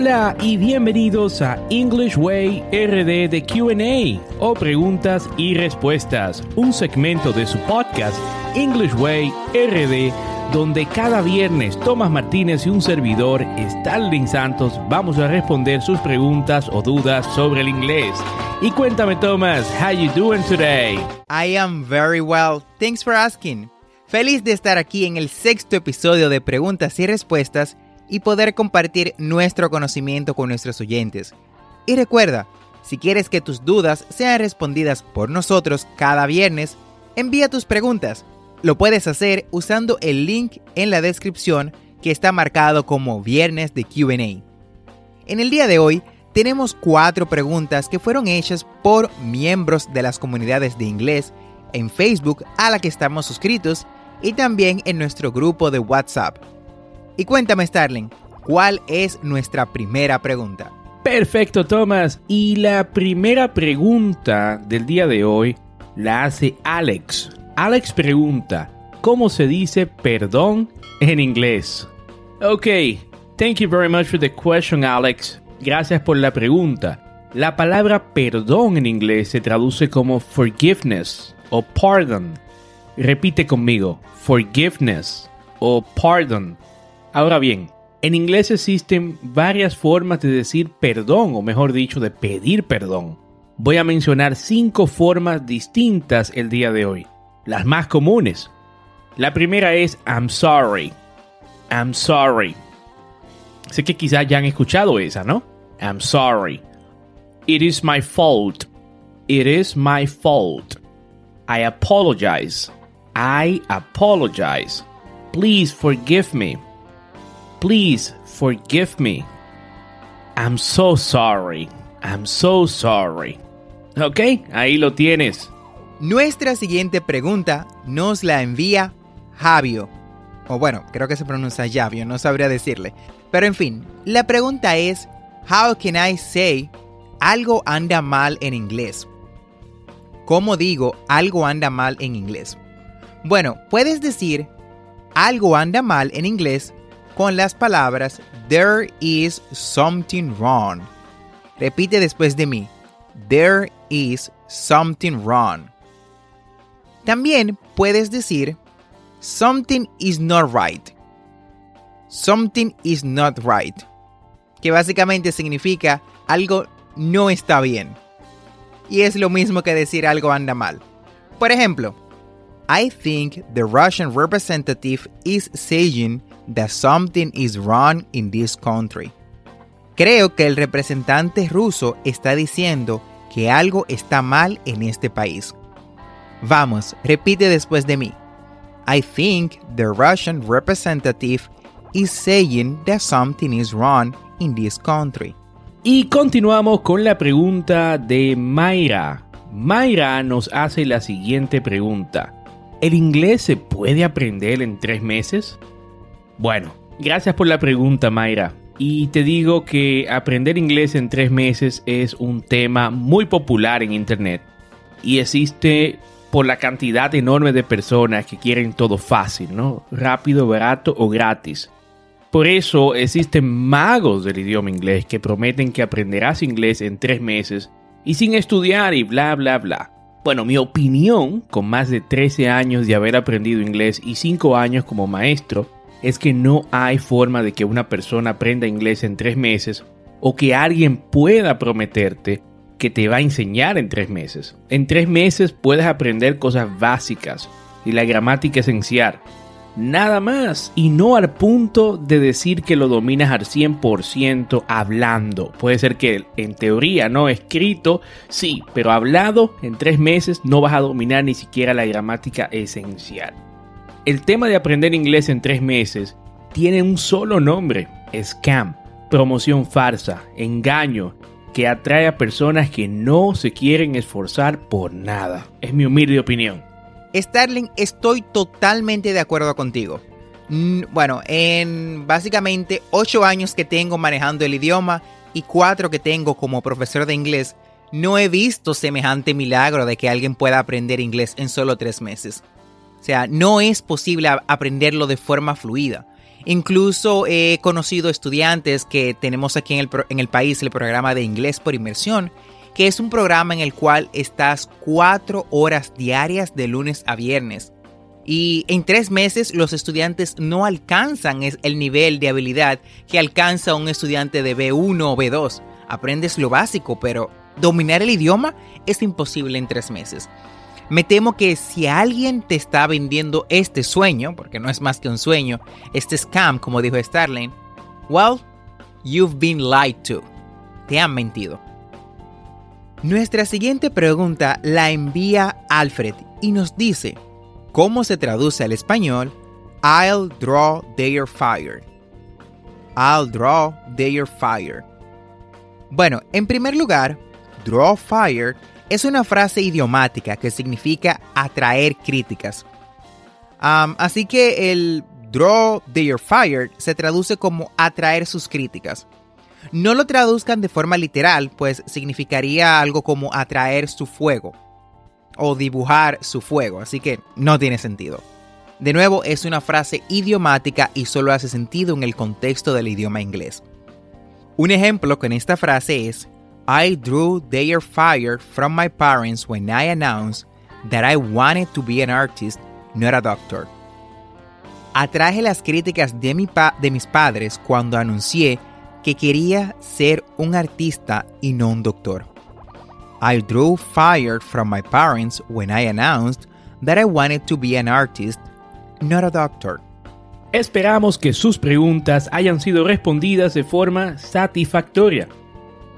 Hola y bienvenidos a English Way RD de QA o preguntas y respuestas, un segmento de su podcast English Way RD donde cada viernes Tomás Martínez y un servidor, Starling Santos, vamos a responder sus preguntas o dudas sobre el inglés. Y cuéntame Tomás, how you doing today? I am very well. Thanks for asking. Feliz de estar aquí en el sexto episodio de Preguntas y Respuestas y poder compartir nuestro conocimiento con nuestros oyentes. Y recuerda, si quieres que tus dudas sean respondidas por nosotros cada viernes, envía tus preguntas. Lo puedes hacer usando el link en la descripción que está marcado como Viernes de QA. En el día de hoy tenemos cuatro preguntas que fueron hechas por miembros de las comunidades de inglés en Facebook a la que estamos suscritos y también en nuestro grupo de WhatsApp. Y cuéntame, Starling, ¿cuál es nuestra primera pregunta? Perfecto Tomás. Y la primera pregunta del día de hoy la hace Alex. Alex pregunta, ¿cómo se dice perdón en inglés? Ok, thank you very much for the question Alex. Gracias por la pregunta. La palabra perdón en inglés se traduce como forgiveness o pardon. Repite conmigo, forgiveness o pardon. Ahora bien, en inglés existen varias formas de decir perdón, o mejor dicho, de pedir perdón. Voy a mencionar cinco formas distintas el día de hoy, las más comunes. La primera es I'm sorry. I'm sorry. Sé que quizás ya han escuchado esa, ¿no? I'm sorry. It is my fault. It is my fault. I apologize. I apologize. Please forgive me. Please forgive me. I'm so sorry. I'm so sorry. Ok, ahí lo tienes. Nuestra siguiente pregunta nos la envía Javio. O bueno, creo que se pronuncia Javio, no sabría decirle. Pero en fin, la pregunta es, How can I say algo anda mal en inglés? ¿Cómo digo algo anda mal en inglés? Bueno, puedes decir algo anda mal en inglés con las palabras There is something wrong. Repite después de mí. There is something wrong. También puedes decir Something is not right. Something is not right. Que básicamente significa algo no está bien. Y es lo mismo que decir algo anda mal. Por ejemplo, I think the Russian representative is saying that something is wrong in this country. Creo que el representante ruso está diciendo que algo está mal en este país. Vamos, repite después de mí. I think the Russian representative is saying that something is wrong in this country. Y continuamos con la pregunta de Mayra. Mayra nos hace la siguiente pregunta. ¿El inglés se puede aprender en tres meses? Bueno, gracias por la pregunta, Mayra. Y te digo que aprender inglés en tres meses es un tema muy popular en Internet. Y existe por la cantidad enorme de personas que quieren todo fácil, ¿no? Rápido, barato o gratis. Por eso existen magos del idioma inglés que prometen que aprenderás inglés en tres meses y sin estudiar y bla bla bla. Bueno, mi opinión, con más de 13 años de haber aprendido inglés y 5 años como maestro, es que no hay forma de que una persona aprenda inglés en tres meses o que alguien pueda prometerte que te va a enseñar en tres meses. En tres meses puedes aprender cosas básicas y la gramática esencial. Nada más. Y no al punto de decir que lo dominas al 100% hablando. Puede ser que en teoría, no escrito, sí, pero hablado en tres meses no vas a dominar ni siquiera la gramática esencial. El tema de aprender inglés en tres meses tiene un solo nombre, scam, promoción farsa, engaño, que atrae a personas que no se quieren esforzar por nada. Es mi humilde opinión. Starling, estoy totalmente de acuerdo contigo. Bueno, en básicamente 8 años que tengo manejando el idioma y 4 que tengo como profesor de inglés, no he visto semejante milagro de que alguien pueda aprender inglés en solo 3 meses. O sea, no es posible aprenderlo de forma fluida. Incluso he conocido estudiantes que tenemos aquí en el, en el país el programa de inglés por inmersión, que es un programa en el cual estás cuatro horas diarias de lunes a viernes. Y en tres meses los estudiantes no alcanzan el nivel de habilidad que alcanza un estudiante de B1 o B2. Aprendes lo básico, pero dominar el idioma es imposible en tres meses. Me temo que si alguien te está vendiendo este sueño, porque no es más que un sueño, este scam, como dijo Starling, well, you've been lied to. Te han mentido. Nuestra siguiente pregunta la envía Alfred y nos dice, ¿cómo se traduce al español I'll draw their fire? I'll draw their fire. Bueno, en primer lugar, draw fire es una frase idiomática que significa atraer críticas. así que el draw their fire se traduce como atraer sus críticas. No lo traduzcan de forma literal, pues significaría algo como atraer su fuego o dibujar su fuego, así que no tiene sentido. De nuevo, es una frase idiomática y solo hace sentido en el contexto del idioma inglés. Un ejemplo con esta frase es I drew their fire from my parents when I announced that I wanted to be an artist, not a doctor. Atraje las críticas de, de mis padres cuando anuncié que quería ser un artista y no un doctor. I drew fire from my parents when I announced that I wanted to be an artist, not a doctor. Esperamos que sus preguntas hayan sido respondidas de forma satisfactoria.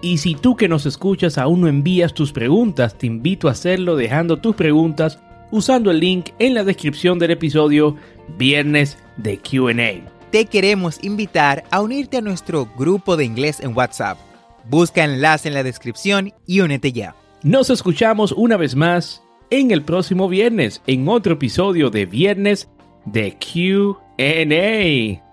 Y si tú que nos escuchas aún no envías tus preguntas, te invito a hacerlo dejando tus preguntas usando el link en la descripción del episodio Viernes de QA. Te queremos invitar a unirte a nuestro grupo de inglés en WhatsApp. Busca enlace en la descripción y únete ya. Nos escuchamos una vez más en el próximo viernes en otro episodio de Viernes de QA.